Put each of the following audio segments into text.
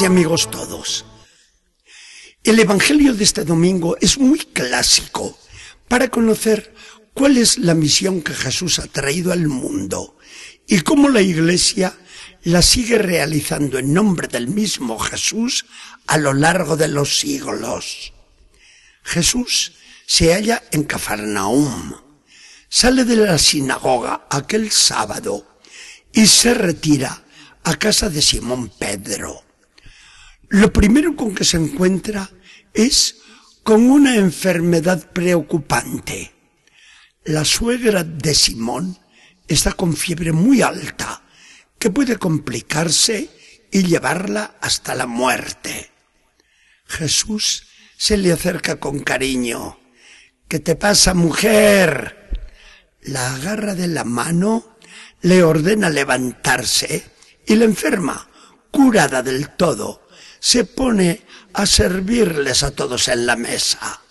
Y amigos todos, el Evangelio de este domingo es muy clásico para conocer cuál es la misión que Jesús ha traído al mundo y cómo la Iglesia la sigue realizando en nombre del mismo Jesús a lo largo de los siglos. Jesús se halla en Cafarnaum, sale de la sinagoga aquel sábado y se retira a casa de Simón Pedro. Lo primero con que se encuentra es con una enfermedad preocupante. La suegra de Simón está con fiebre muy alta que puede complicarse y llevarla hasta la muerte. Jesús se le acerca con cariño. ¿Qué te pasa, mujer? La agarra de la mano, le ordena levantarse y la enferma, curada del todo, se pone a servirles a todos en la mesa.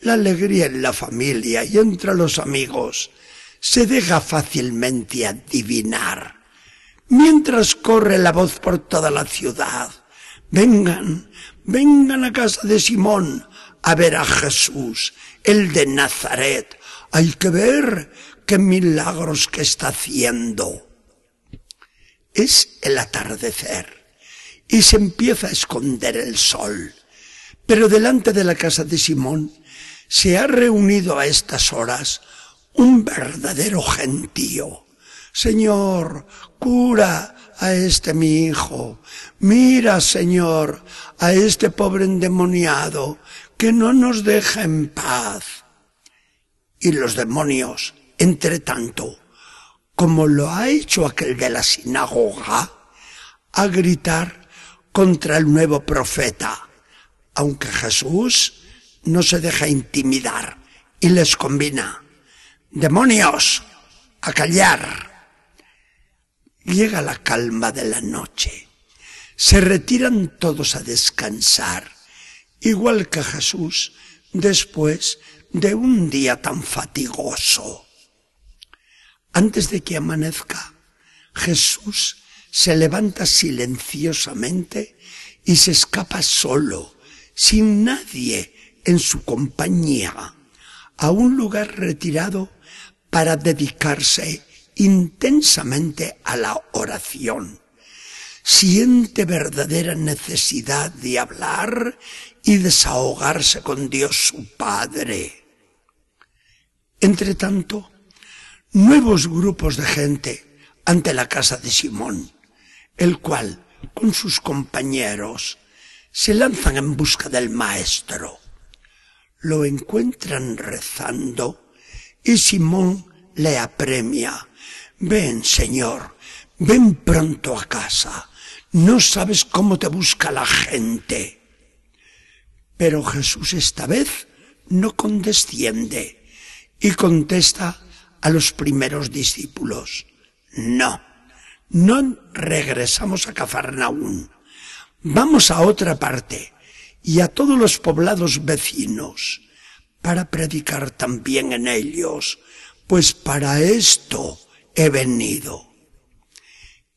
La alegría en la familia y entre los amigos se deja fácilmente adivinar. Mientras corre la voz por toda la ciudad, vengan, vengan a casa de Simón a ver a Jesús, el de Nazaret. Hay que ver qué milagros que está haciendo. Es el atardecer y se empieza a esconder el sol. Pero delante de la casa de Simón se ha reunido a estas horas un verdadero gentío. Señor, cura a este mi hijo. Mira, Señor, a este pobre endemoniado que no nos deja en paz. Y los demonios, entre tanto, como lo ha hecho aquel de la sinagoga, a gritar contra el nuevo profeta, aunque Jesús no se deja intimidar y les combina, demonios, a callar. Llega la calma de la noche, se retiran todos a descansar, igual que Jesús después de un día tan fatigoso. Antes de que amanezca, Jesús se levanta silenciosamente y se escapa solo, sin nadie en su compañía, a un lugar retirado para dedicarse intensamente a la oración. Siente verdadera necesidad de hablar y desahogarse con Dios su Padre. Entre tanto, nuevos grupos de gente ante la casa de Simón, el cual, con sus compañeros, se lanzan en busca del maestro. Lo encuentran rezando y Simón le apremia. Ven, Señor, ven pronto a casa. No sabes cómo te busca la gente. Pero Jesús esta vez no condesciende y contesta a los primeros discípulos. No, no regresamos a Cafarnaún. Vamos a otra parte y a todos los poblados vecinos para predicar también en ellos, pues para esto he venido.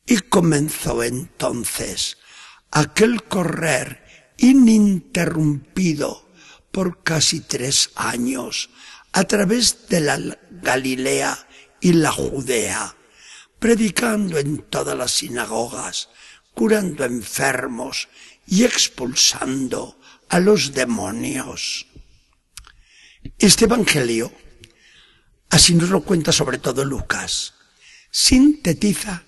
Y comenzó entonces aquel correr ininterrumpido por casi tres años a través de la Galilea y la Judea, predicando en todas las sinagogas, curando enfermos y expulsando a los demonios. Este Evangelio, así nos lo cuenta sobre todo Lucas, sintetiza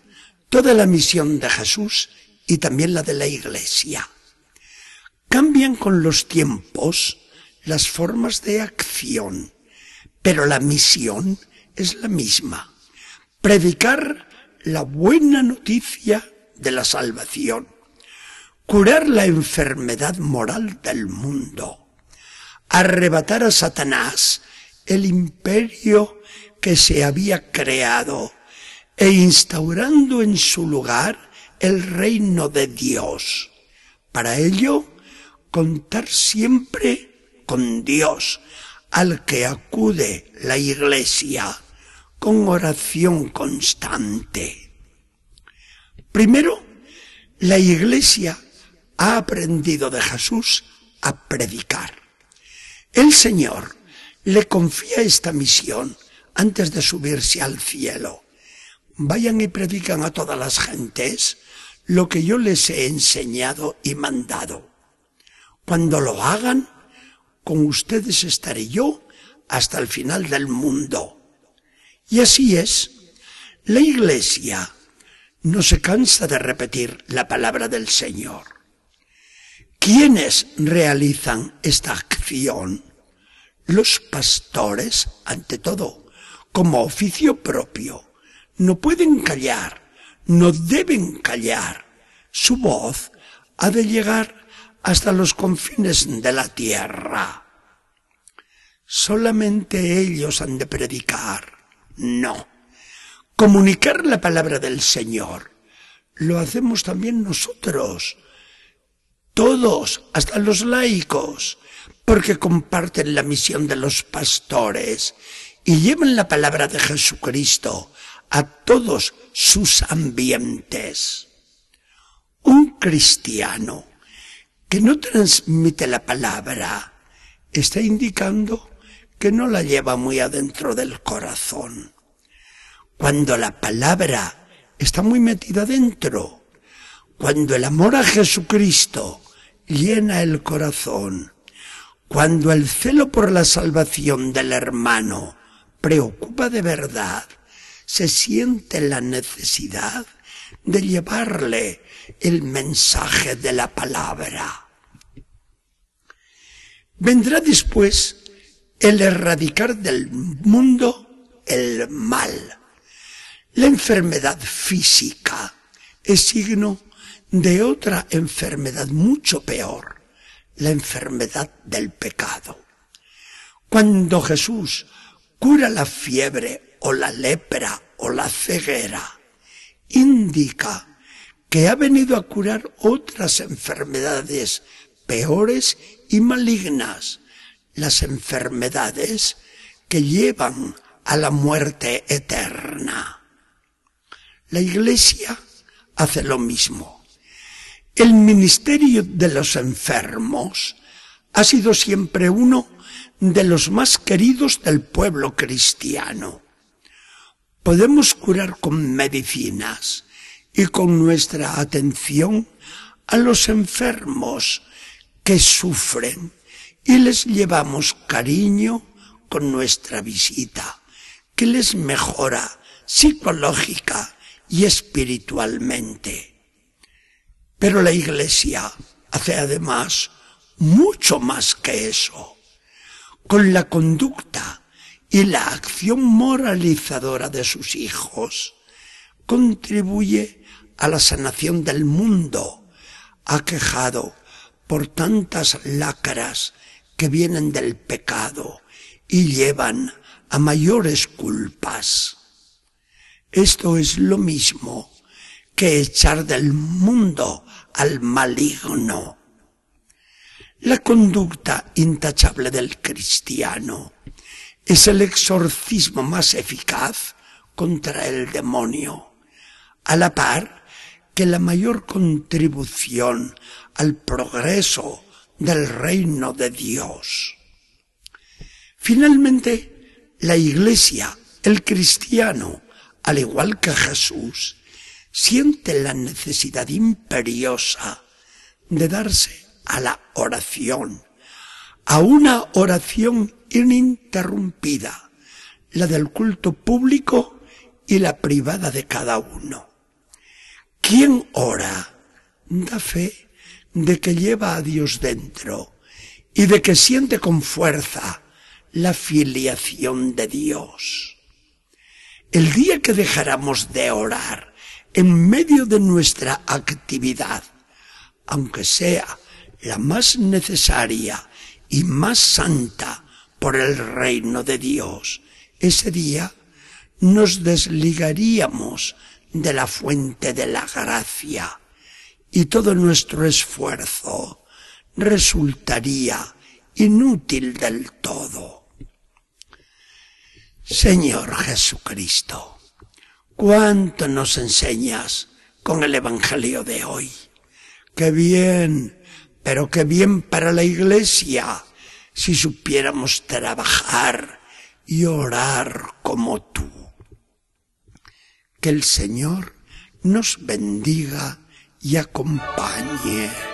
toda la misión de Jesús y también la de la Iglesia. Cambian con los tiempos las formas de acción, pero la misión es la misma. Predicar la buena noticia de la salvación. Curar la enfermedad moral del mundo. Arrebatar a Satanás el imperio que se había creado e instaurando en su lugar el reino de Dios. Para ello, contar siempre con Dios, al que acude la iglesia con oración constante. Primero, La iglesia ha aprendido de Jesús a predicar. El Señor le confía esta misión antes de subirse al cielo. Vayan y predican a todas las gentes lo que yo les he enseñado y mandado. Cuando lo hagan, con ustedes estaré yo hasta el final del mundo. Y así es. La Iglesia no se cansa de repetir la palabra del Señor. ¿Quiénes realizan esta acción? Los pastores, ante todo, como oficio propio. No pueden callar, no deben callar. Su voz ha de llegar hasta los confines de la tierra. Solamente ellos han de predicar. No. Comunicar la palabra del Señor lo hacemos también nosotros. Todos, hasta los laicos, porque comparten la misión de los pastores y llevan la palabra de Jesucristo a todos sus ambientes. Un cristiano que no transmite la palabra está indicando que no la lleva muy adentro del corazón. Cuando la palabra está muy metida dentro, cuando el amor a Jesucristo llena el corazón, cuando el celo por la salvación del hermano preocupa de verdad, se siente la necesidad de llevarle el mensaje de la palabra. Vendrá después el erradicar del mundo el mal. La enfermedad física es signo de otra enfermedad mucho peor, la enfermedad del pecado. Cuando Jesús cura la fiebre o la lepra o la ceguera, indica que ha venido a curar otras enfermedades peores y malignas, las enfermedades que llevan a la muerte eterna. La Iglesia hace lo mismo. El ministerio de los enfermos ha sido siempre uno de los más queridos del pueblo cristiano. Podemos curar con medicinas y con nuestra atención a los enfermos que sufren y les llevamos cariño con nuestra visita, que les mejora psicológica y espiritualmente. Pero la Iglesia hace además mucho más que eso. Con la conducta y la acción moralizadora de sus hijos, contribuye a la sanación del mundo, aquejado por tantas lácaras que vienen del pecado y llevan a mayores culpas. Esto es lo mismo que echar del mundo al maligno. La conducta intachable del cristiano es el exorcismo más eficaz contra el demonio, a la par que la mayor contribución al progreso del reino de Dios. Finalmente, la Iglesia, el cristiano, al igual que Jesús, siente la necesidad imperiosa de darse a la oración, a una oración ininterrumpida, la del culto público y la privada de cada uno. Quien ora da fe de que lleva a Dios dentro y de que siente con fuerza la filiación de Dios. El día que dejáramos de orar en medio de nuestra actividad, aunque sea la más necesaria y más santa por el reino de Dios, ese día nos desligaríamos de la fuente de la gracia y todo nuestro esfuerzo resultaría inútil del todo. Señor Jesucristo, cuánto nos enseñas con el Evangelio de hoy. Qué bien, pero qué bien para la iglesia si supiéramos trabajar y orar como tú. Que el Señor nos bendiga y acompañe.